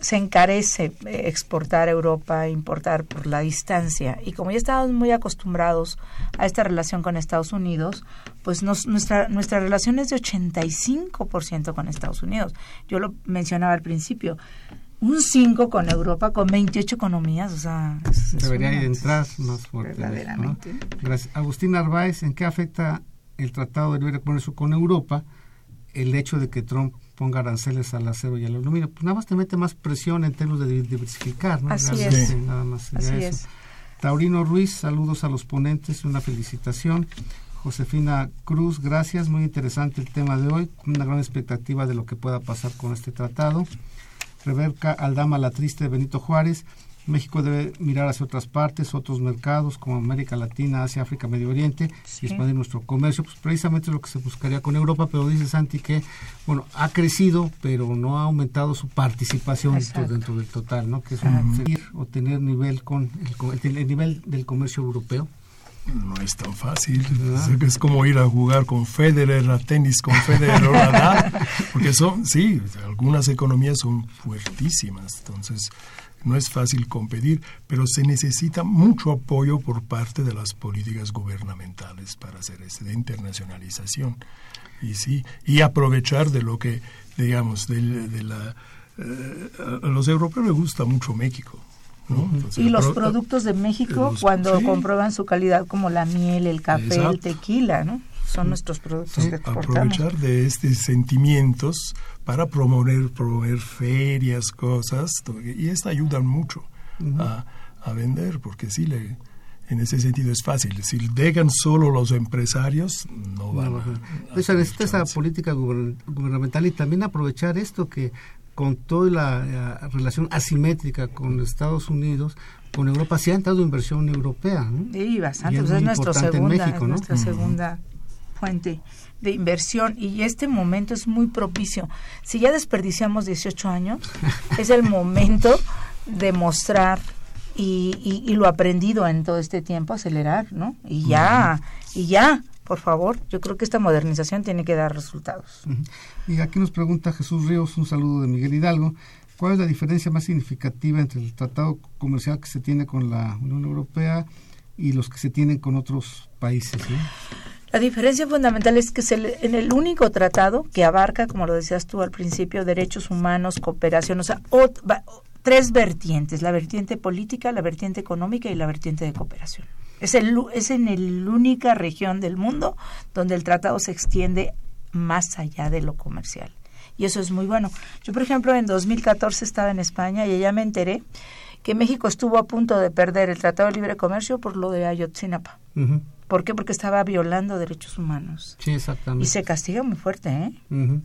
[SPEAKER 5] se encarece eh, exportar a Europa, importar por la distancia. Y como ya estábamos muy acostumbrados a esta relación con Estados Unidos, pues nos- nuestra, nuestra relación es de 85% con Estados Unidos. Yo lo mencionaba al principio. Un 5 con Europa, con 28 economías, o sea...
[SPEAKER 4] Debería entrar más fuerte. ¿no?
[SPEAKER 5] Verdaderamente.
[SPEAKER 4] Gracias. Agustín Narváez, ¿en qué afecta el Tratado de Libre Comercio con Europa el hecho de que Trump ponga aranceles al acero y al aluminio? Pues nada más te mete más presión en términos de diversificar, ¿no?
[SPEAKER 5] Así
[SPEAKER 4] Realmente,
[SPEAKER 6] es.
[SPEAKER 4] Nada más sería
[SPEAKER 5] Así
[SPEAKER 4] eso.
[SPEAKER 5] es.
[SPEAKER 4] Taurino Ruiz, saludos a los ponentes, una felicitación. Josefina Cruz, gracias, muy interesante el tema de hoy, una gran expectativa de lo que pueda pasar con este tratado. Rebeca Aldama La Triste Benito Juárez, México debe mirar hacia otras partes, otros mercados como América Latina, Asia, África, Medio Oriente y expandir nuestro comercio. Pues precisamente es lo que se buscaría con Europa, pero dice Santi que, bueno, ha crecido, pero no ha aumentado su participación dentro,
[SPEAKER 5] Exacto.
[SPEAKER 4] dentro del total, ¿no? Que es un, seguir o tener nivel con el, el- el nivel del comercio europeo.
[SPEAKER 6] No es tan fácil. Es, es como ir a jugar con Federer, a tenis con Federer o a Nadal, porque son, sí, algunas economías son fuertísimas, entonces no es fácil competir, pero se necesita mucho apoyo por parte de las políticas gubernamentales para hacer de internacionalización. Y sí, y aprovechar de lo que, digamos, del- de, la... eh, a los europeos les gusta mucho México. ¿no? Entonces,
[SPEAKER 5] Y los productos de México,
[SPEAKER 6] los-
[SPEAKER 5] cuando
[SPEAKER 6] sí.
[SPEAKER 5] comprueban su calidad, como la miel, el café, el tequila, ¿no? Son nuestros productos
[SPEAKER 6] Sí,
[SPEAKER 5] que exportamos.
[SPEAKER 6] aprovechar de estos sentimientos para promover, promover ferias, cosas, y esto ayuda mucho a, a vender, porque sí, le, en ese sentido es fácil. Si dejan solo los empresarios, no van a...
[SPEAKER 4] De hecho,
[SPEAKER 6] a
[SPEAKER 4] necesita esa política guber- gubernamental y también aprovechar esto que con toda la eh, relación asimétrica con Estados Unidos, con Europa sí ha entrado inversión europea. ¿no?
[SPEAKER 5] Sí, bastante.
[SPEAKER 4] Y
[SPEAKER 5] Pues es, nuestro
[SPEAKER 4] importante en
[SPEAKER 5] segunda,
[SPEAKER 4] México,
[SPEAKER 5] es
[SPEAKER 4] ¿no?
[SPEAKER 5] nuestra segunda fuente de inversión y este momento es muy propicio. Si ya desperdiciamos 18 años, es el momento de mostrar y, y- y lo aprendido en todo este tiempo, acelerar, ¿no? Y ya, y ya, por favor, yo creo que esta modernización tiene que dar resultados.
[SPEAKER 4] Y aquí nos pregunta Jesús Ríos, un saludo de Miguel Hidalgo. ¿Cuál es la diferencia más significativa entre el tratado comercial que se tiene con la Unión Europea y los que se tienen con otros países?
[SPEAKER 5] La diferencia fundamental es que es en el único tratado que abarca, como lo decías tú al principio, derechos humanos, cooperación, o sea, tres vertientes, la vertiente política, la vertiente económica y la vertiente de cooperación. Es, el, es en la única región del mundo donde el tratado se extiende más allá de lo comercial. Y eso es muy bueno. Yo, por ejemplo, en 2014 estaba en España y allá me enteré que México estuvo a punto de perder el Tratado de Libre Comercio por lo de Ayotzinapa. ¿Por qué? Porque estaba violando derechos humanos.
[SPEAKER 4] Sí,
[SPEAKER 5] Y
[SPEAKER 4] exactamente.
[SPEAKER 5] se castiga muy fuerte, ¿eh?
[SPEAKER 4] Ujú.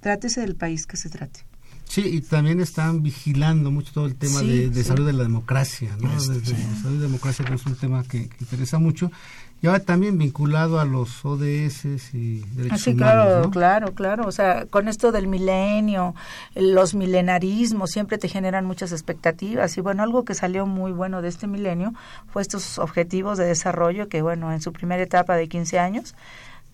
[SPEAKER 5] Trátese del país que se trate.
[SPEAKER 4] Sí, y también están vigilando mucho todo el tema
[SPEAKER 5] Sí,
[SPEAKER 4] de, de
[SPEAKER 5] sí.
[SPEAKER 4] salud de la democracia, ¿no?
[SPEAKER 6] Este,
[SPEAKER 4] Desde
[SPEAKER 6] sí.
[SPEAKER 4] la salud y democracia que es un tema que, que interesa mucho. Y ahora también vinculado a los ODS y derechos
[SPEAKER 5] Ah, sí,
[SPEAKER 4] humanos,
[SPEAKER 5] claro,
[SPEAKER 4] ¿no?
[SPEAKER 5] claro, claro. O sea, con esto del milenio, los milenarismos siempre te generan muchas expectativas. Y bueno, algo que salió muy bueno de este milenio fue estos objetivos de desarrollo que, bueno, en su primera etapa de 15 años,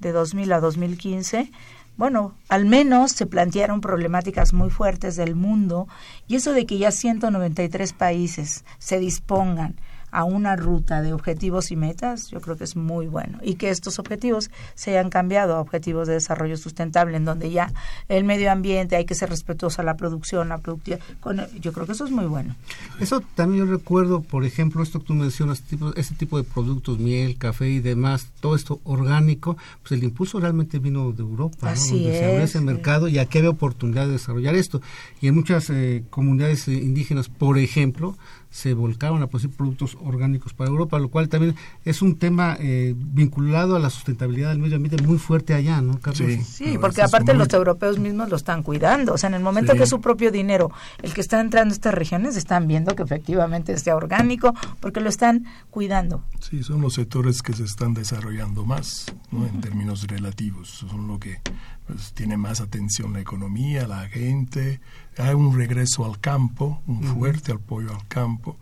[SPEAKER 5] de 2000 a 2015, bueno, al menos se plantearon problemáticas muy fuertes del mundo y eso de que ya 193 países se dispongan a una ruta de objetivos y metas, yo creo que es muy bueno. Y que estos objetivos se hayan cambiado a objetivos de desarrollo sustentable, en donde ya el medio ambiente hay que ser respetuoso a la producción, la productividad. Con- yo creo que eso es muy bueno.
[SPEAKER 4] Eso también yo recuerdo, por ejemplo, esto que tú mencionas, tipo, este tipo de productos, miel, café y demás, todo esto orgánico, pues el impulso realmente vino de Europa, ¿no?
[SPEAKER 5] Así
[SPEAKER 4] donde se abrió
[SPEAKER 5] es,
[SPEAKER 4] ese
[SPEAKER 5] sí.
[SPEAKER 4] mercado y aquí había oportunidad de desarrollar esto. Y en muchas eh, comunidades eh, indígenas, por ejemplo, se volcaron a producir productos orgánicos para Europa, lo cual también es un tema eh, vinculado a la sustentabilidad del medio ambiente muy fuerte allá, ¿no, Carlos?
[SPEAKER 6] Sí.
[SPEAKER 5] Sí, porque aparte
[SPEAKER 6] muy-
[SPEAKER 5] los europeos mismos lo están cuidando. O sea, en el momento
[SPEAKER 6] Sí.
[SPEAKER 5] que es su propio dinero el que está entrando a estas regiones, están viendo que efectivamente sea orgánico, porque lo están cuidando.
[SPEAKER 6] Sí, son los sectores que se están desarrollando más, ¿no? En términos relativos, son lo que pues, tiene más atención la economía, la gente. Hay un regreso al campo, un fuerte apoyo al campo,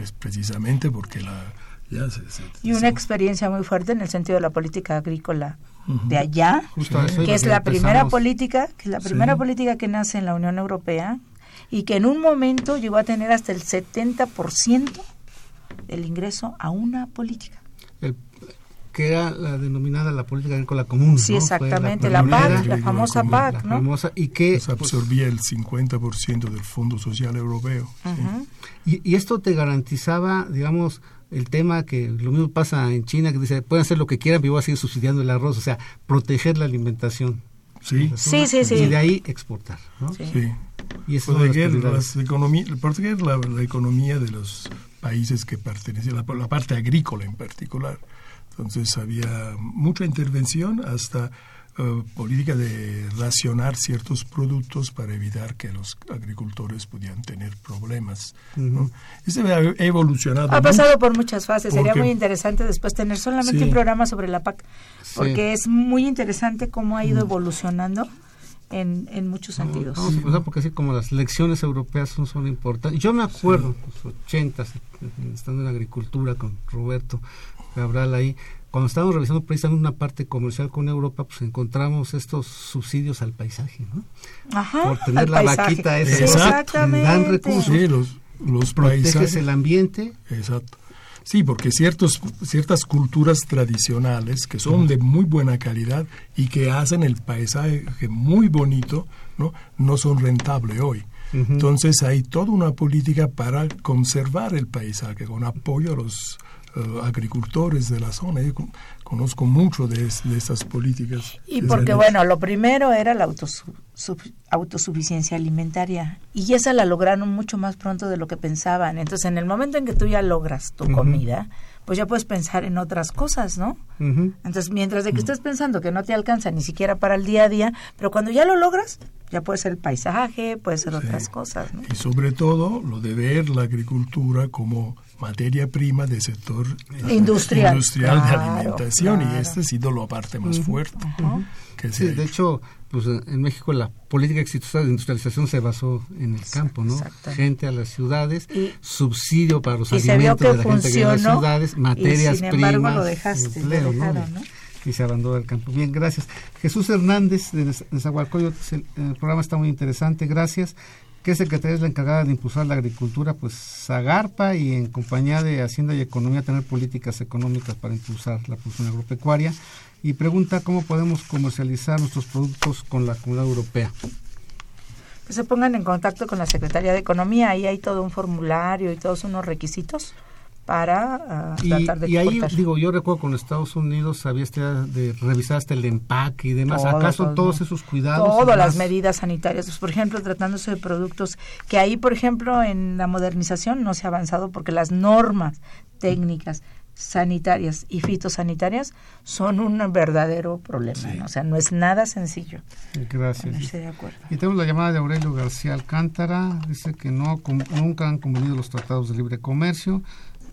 [SPEAKER 6] es precisamente porque la ya se, se-
[SPEAKER 5] Y una
[SPEAKER 6] se-
[SPEAKER 5] experiencia muy fuerte en el sentido de la política agrícola de allá, que es la primera
[SPEAKER 4] empezamos-
[SPEAKER 5] política, que es la primera
[SPEAKER 6] Sí.
[SPEAKER 5] política que nace en la Unión Europea y que en un momento llegó a tener hasta el 70% del ingreso a una política.
[SPEAKER 4] El- que era la denominada la política agrícola común.
[SPEAKER 5] Sí,
[SPEAKER 4] ¿no?
[SPEAKER 5] Exactamente, la
[SPEAKER 4] pionera,
[SPEAKER 5] PAC, la famosa
[SPEAKER 6] común,
[SPEAKER 5] PAC,
[SPEAKER 4] la
[SPEAKER 5] ¿no?
[SPEAKER 4] famosa, y que
[SPEAKER 6] pues absorbía el 50% del Fondo Social Europeo. sí.
[SPEAKER 5] Ujú.
[SPEAKER 4] Y, y esto te garantizaba, digamos, el tema que lo mismo pasa en China, que dice, pueden hacer lo que quieran, pero yo voy a seguir subsidiando el arroz, o sea, proteger la alimentación.
[SPEAKER 6] Sí,
[SPEAKER 5] Sí, sí, sí.
[SPEAKER 4] Y de ahí exportar, ¿no?
[SPEAKER 5] Sí.
[SPEAKER 6] sí.
[SPEAKER 4] Y eso es
[SPEAKER 6] Proteger,
[SPEAKER 4] de las
[SPEAKER 6] las economí- proteger la, la economía de los países que pertenecen, la, la parte agrícola en particular. Entonces había mucha intervención hasta eh, política de racionar ciertos productos para evitar que los agricultores pudieran tener problemas. ¿no?
[SPEAKER 4] Ujú.
[SPEAKER 6] Ese ha evolucionado.
[SPEAKER 5] Ha
[SPEAKER 6] mucho.
[SPEAKER 5] pasado por muchas fases. Sería muy interesante después tener solamente
[SPEAKER 6] Sí.
[SPEAKER 5] un programa sobre la PAC,
[SPEAKER 4] Sí.
[SPEAKER 5] porque es muy interesante cómo ha ido evolucionando en, en muchos sentidos.
[SPEAKER 4] Vamos a empezar porque así como las lecciones europeas son, son importantes. Yo me acuerdo, los ochentas, estando en la agricultura con Roberto Cabral ahí, cuando estábamos revisando precisamente una parte comercial con Europa, pues encontramos estos subsidios al paisaje, ¿no?
[SPEAKER 5] Ajá,
[SPEAKER 4] por tener
[SPEAKER 5] al
[SPEAKER 4] la
[SPEAKER 5] paisaje.
[SPEAKER 4] vaquita esa,
[SPEAKER 5] exactamente.
[SPEAKER 4] dan recursos.
[SPEAKER 6] Sí, los, los paisajes.
[SPEAKER 4] el ambiente,
[SPEAKER 6] Exacto. Sí, porque ciertos, ciertas culturas tradicionales que son de muy buena calidad y que hacen el paisaje muy bonito, ¿no? no son rentables hoy. Entonces hay toda una política para conservar el paisaje con apoyo a los eh, agricultores de la zona. Yo conozco mucho de, de estas políticas.
[SPEAKER 5] Y porque, bueno, lo primero era la autosuficiencia alimentaria y esa la lograron mucho más pronto de lo que pensaban. Entonces, en el momento en que tú ya logras tu comida, pues ya puedes pensar en otras cosas, ¿no? Entonces, mientras de que estés pensando que no te alcanza ni siquiera para el día a día, pero cuando ya lo logras, ya puede ser el paisaje, puede ser otras cosas, ¿no?
[SPEAKER 6] Y sobre todo, lo de ver la agricultura como materia prima del sector
[SPEAKER 5] industrial,
[SPEAKER 6] industrial de alimentación y este ha sido la parte más fuerte.
[SPEAKER 4] que sí, de hecho, pues en México la política exitosa de industrialización se basó en el campo, ¿no? Gente a las ciudades, subsidio para los alimentos de la gente que a las ciudades, materias primas, empleo, ¿no? Y se abandonó el campo. Bien, gracias. Jesús Hernández de Nezahualcóyotl, el programa está muy interesante, gracias. ¿Qué secretaría es la encargada de impulsar la agricultura? Pues Zagarpa y en compañía de Hacienda y Economía tener políticas económicas para impulsar la producción agropecuaria. Y pregunta cómo podemos comercializar nuestros productos con la comunidad europea.
[SPEAKER 5] Que se pongan en contacto con la Secretaría de Economía, ahí hay todo un formulario y todos unos requisitos para uh, tratar de
[SPEAKER 4] y ahí digo yo recuerdo con Estados Unidos habías de revisar hasta el empaque y demás acaso todos esos cuidados
[SPEAKER 5] todas las medidas sanitarias pues, por ejemplo tratándose de productos que ahí por ejemplo en la modernización no se ha avanzado porque las normas técnicas sanitarias y fitosanitarias son un verdadero problema. O sea, no es nada sencillo.
[SPEAKER 4] Gracias. Y tenemos la llamada de Aurelio García Alcántara. Dice que no nunca han convenido los tratados de libre comercio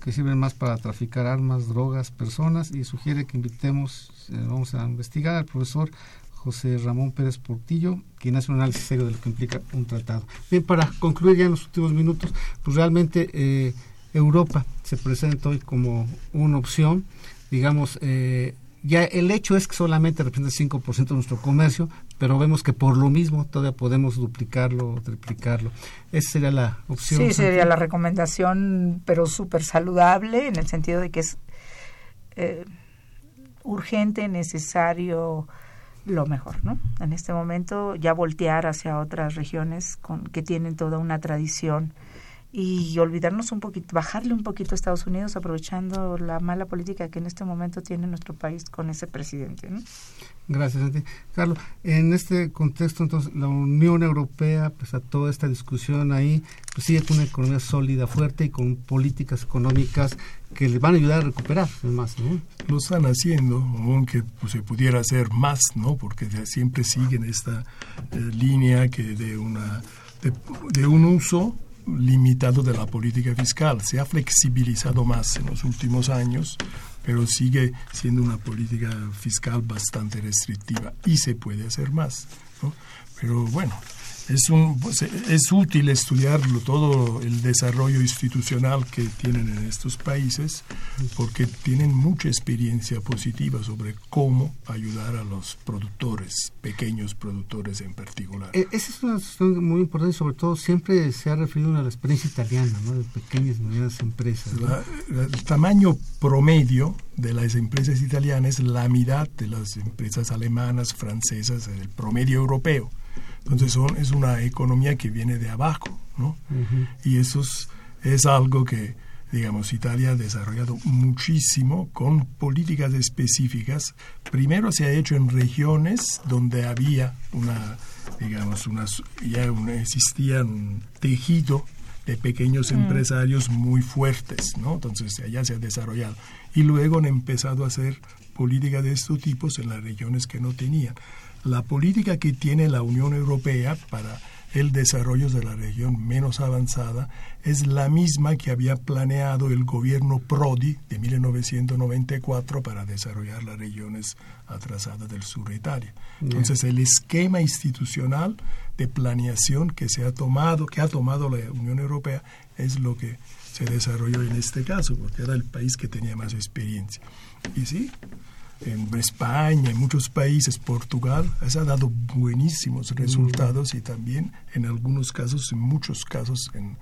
[SPEAKER 4] que sirven más para traficar armas, drogas, personas y sugiere que invitemos, eh, vamos a investigar al profesor José Ramón Pérez Portillo, quien hace un análisis serio de lo que implica un tratado. Bien, para concluir ya en los últimos minutos, pues realmente eh, Europa se presenta hoy como una opción, digamos, eh, ya el hecho es que solamente representa el 5% de nuestro comercio, pero vemos que por lo mismo todavía podemos duplicarlo o triplicarlo. Esa sería la opción.
[SPEAKER 5] Sí, sería la recomendación, pero súper saludable, en el sentido de que es eh, urgente, necesario, lo mejor, ¿no? En este momento ya voltear hacia otras regiones con, que tienen toda una tradición y olvidarnos un poquito, bajarle un poquito a Estados Unidos aprovechando la mala política que en este momento tiene nuestro país con ese presidente. ¿no?
[SPEAKER 4] Gracias, Santi. Carlos, en este contexto, entonces, la Unión Europea, pues a toda esta discusión ahí, pues sigue con una economía sólida, fuerte y con políticas económicas que le van a ayudar a recuperar más, ¿no?
[SPEAKER 6] Lo están haciendo, aunque pues, se pudiera hacer más, ¿no? Porque siempre siguen esta eh, línea que de una de un uso limitado de la política fiscal. Se ha flexibilizado más en los últimos años, pero sigue siendo una política fiscal bastante restrictiva y se puede hacer más. Pero bueno, es, un, pues, es útil estudiarlo todo el desarrollo institucional que tienen en estos países porque tienen mucha experiencia positiva sobre cómo ayudar a los productores, pequeños productores en particular.
[SPEAKER 4] E, esa es una cuestión muy importante sobre todo siempre se ha referido a la experiencia italiana, ¿no? de pequeñas y medianas empresas.
[SPEAKER 6] el tamaño promedio de las empresas italianas es la mitad de las empresas alemanas, francesas, el promedio europeo. Entonces son, es una economía que viene de abajo, ¿no? Y eso es, algo que, digamos, Italia ha desarrollado muchísimo con políticas específicas. Primero se ha hecho en regiones donde había una, digamos, una, ya existía un tejido de pequeños empresarios muy fuertes, ¿no? Entonces allá se ha desarrollado. Y luego han empezado a hacer políticas de estos tipos en las regiones que no tenían la política que tiene la Unión Europea para el desarrollo de la región menos avanzada es la misma que había planeado el gobierno Prodi de 1994 para desarrollar las regiones atrasadas del sur de Italia. Entonces, el esquema institucional de planeación que se ha tomado, que ha tomado la Unión Europea, es lo que se desarrolló en este caso, porque era el país que tenía más experiencia. Y sí, en España, en muchos países, Portugal, ha dado buenísimos resultados y también en algunos casos, en muchos casos, en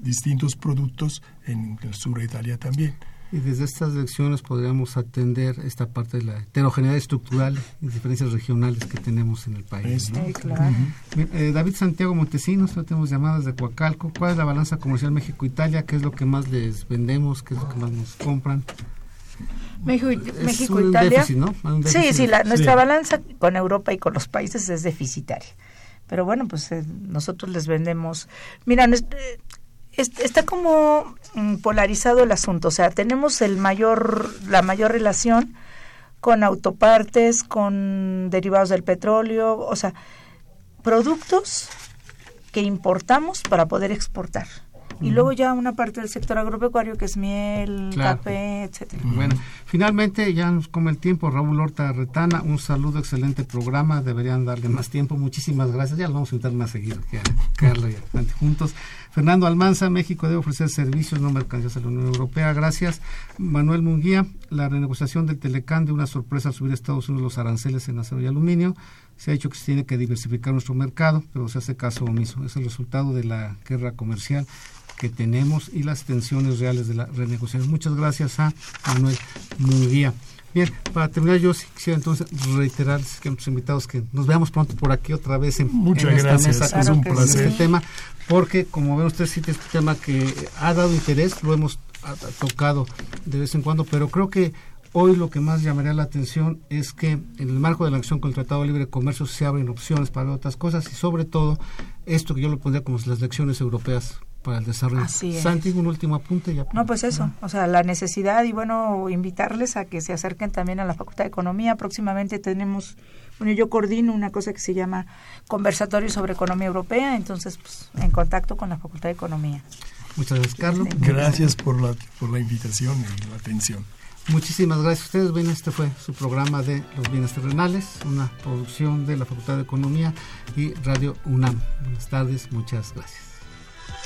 [SPEAKER 6] distintos productos en el sur de Italia también.
[SPEAKER 4] Y desde estas lecciones podríamos atender esta parte de la heterogeneidad estructural y diferencias regionales que tenemos en el país. Eh, David Santiago Montesinos, tenemos llamadas de Coacalco. ¿Cuál es la balanza comercial México-Italia? ¿Qué es lo que más les vendemos? ¿Qué es lo que más nos compran?
[SPEAKER 5] México, México Italia. sí, sí, nuestra balanza con Europa y con los países es deficitaria. Pero bueno, pues eh, nosotros les vendemos. Mira, eh, está como mm, polarizado el asunto. O sea, tenemos el mayor, la mayor relación con autopartes, con derivados del petróleo, o sea, productos que importamos para poder exportar y luego ya una parte del sector agropecuario que es miel, café, etcétera.
[SPEAKER 4] Bueno, finalmente ya nos come el tiempo. Raúl Horta Retana, un saludo, excelente programa. Deberían darle más tiempo. Muchísimas gracias. Ya lo vamos a invitar más seguido que a Carla y a juntos. Fernando Almanza, México debe ofrecer servicios, no mercancías a la Unión Europea. Gracias. Manuel Munguía, la renegociación del Telecán de una sorpresa al subir a Estados Unidos los aranceles en acero y aluminio. Se ha dicho que se tiene que diversificar nuestro mercado, pero se hace caso omiso. Es el resultado de la guerra comercial que tenemos y las tensiones reales de la renegociación. Muchas gracias a Manuel Munguía. Bien, para terminar yo quisiera entonces reiterar a nuestros invitados que nos veamos pronto por aquí otra vez en,
[SPEAKER 6] Muchas
[SPEAKER 4] esta
[SPEAKER 6] gracias.
[SPEAKER 4] mesa
[SPEAKER 6] es un placer.
[SPEAKER 4] este tema, porque como ven ustedes, sí, este tema que ha dado interés, lo hemos tocado de vez en cuando, pero creo que Hoy lo que más llamaría la atención es que en el marco de la acción con el Tratado de Libre Comercio se abren opciones para otras cosas y sobre todo esto que yo lo pondría como las lecciones europeas para el desarrollo. Santi, un último apunte. Ya
[SPEAKER 5] no, pues eso, o sea, la necesidad y bueno, invitarles a que se acerquen también a la Facultad de Economía. Próximamente tenemos, bueno, yo coordino una cosa que se llama Conversatorio sobre Economía Europea, entonces, pues, en contacto con la Facultad de Economía.
[SPEAKER 4] Muchas gracias, Carlos.
[SPEAKER 6] Gracias por la, por la invitación y la atención.
[SPEAKER 4] Muchísimas gracias a ustedes. Bien, este fue su programa de los bienes terrenales, una producción de la Facultad de Economía y Radio UNAM. Buenas tardes, muchas gracias.